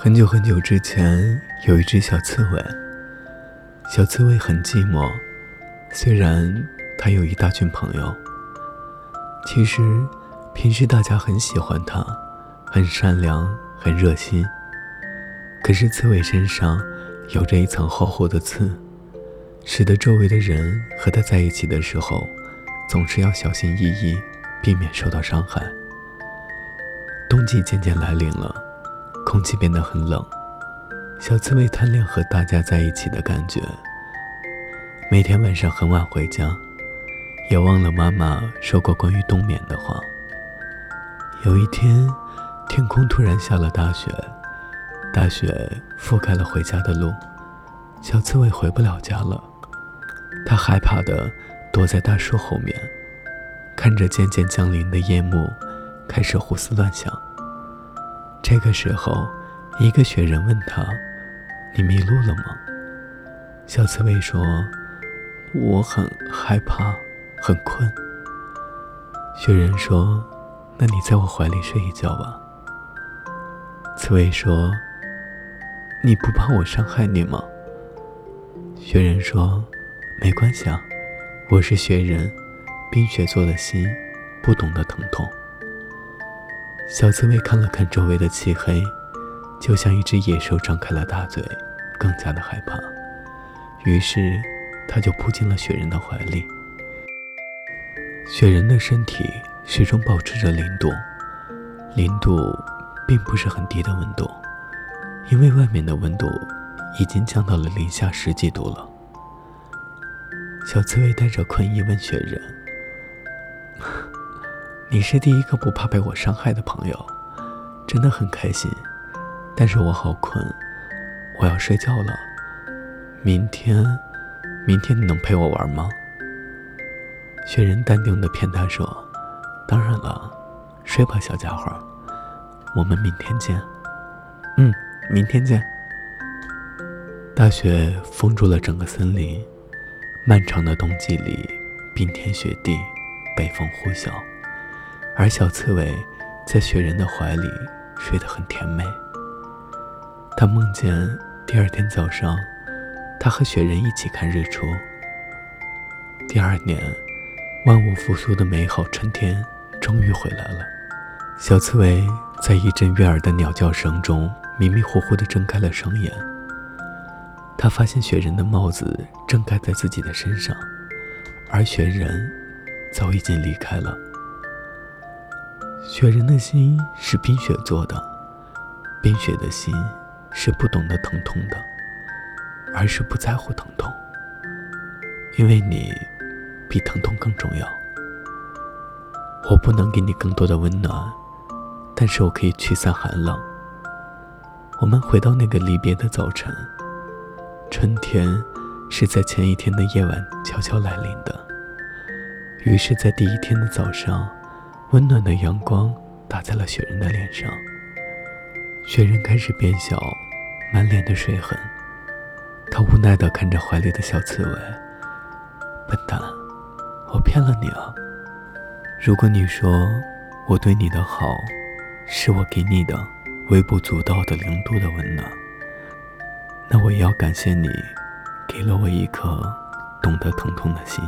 很久很久之前，有一只小刺猬。小刺猬很寂寞，虽然它有一大群朋友。其实，平时大家很喜欢它，很善良，很热心。可是，刺猬身上有着一层厚厚的刺，使得周围的人和它在一起的时候，总是要小心翼翼，避免受到伤害。冬季渐渐来临了。空气变得很冷，小刺猬贪恋和大家在一起的感觉。每天晚上很晚回家，也忘了妈妈说过关于冬眠的话。有一天，天空突然下了大雪，大雪覆盖了回家的路，小刺猬回不了家了。它害怕的躲在大树后面，看着渐渐降临的夜幕，开始胡思乱想。这个时候，一个雪人问他：“你迷路了吗？”小刺猬说：“我很害怕，很困。”雪人说：“那你在我怀里睡一觉吧。”刺猬说：“你不怕我伤害你吗？”雪人说：“没关系啊，我是雪人，冰雪做的心，不懂得疼痛。”小刺猬看了看周围的漆黑，就像一只野兽张开了大嘴，更加的害怕。于是，它就扑进了雪人的怀里。雪人的身体始终保持着零度，零度并不是很低的温度，因为外面的温度已经降到了零下十几度了。小刺猬带着困意问雪人。你是第一个不怕被我伤害的朋友，真的很开心。但是我好困，我要睡觉了。明天，明天你能陪我玩吗？雪人淡定的骗他说：“当然了，睡吧，小家伙，我们明天见。”嗯，明天见。大雪封住了整个森林，漫长的冬季里，冰天雪地，北风呼啸。而小刺猬在雪人的怀里睡得很甜美。他梦见第二天早上，他和雪人一起看日出。第二年，万物复苏的美好春天终于回来了。小刺猬在一阵悦耳的鸟叫声中迷迷糊糊地睁开了双眼。他发现雪人的帽子正盖在自己的身上，而雪人早已经离开了。雪人的心是冰雪做的，冰雪的心是不懂得疼痛的，而是不在乎疼痛，因为你比疼痛更重要。我不能给你更多的温暖，但是我可以驱散寒冷。我们回到那个离别的早晨，春天是在前一天的夜晚悄悄来临的，于是，在第一天的早上。温暖的阳光打在了雪人的脸上，雪人开始变小，满脸的水痕。他无奈地看着怀里的小刺猬：“笨蛋，我骗了你啊！如果你说我对你的好，是我给你的微不足道的零度的温暖，那我也要感谢你，给了我一颗懂得疼痛的心。”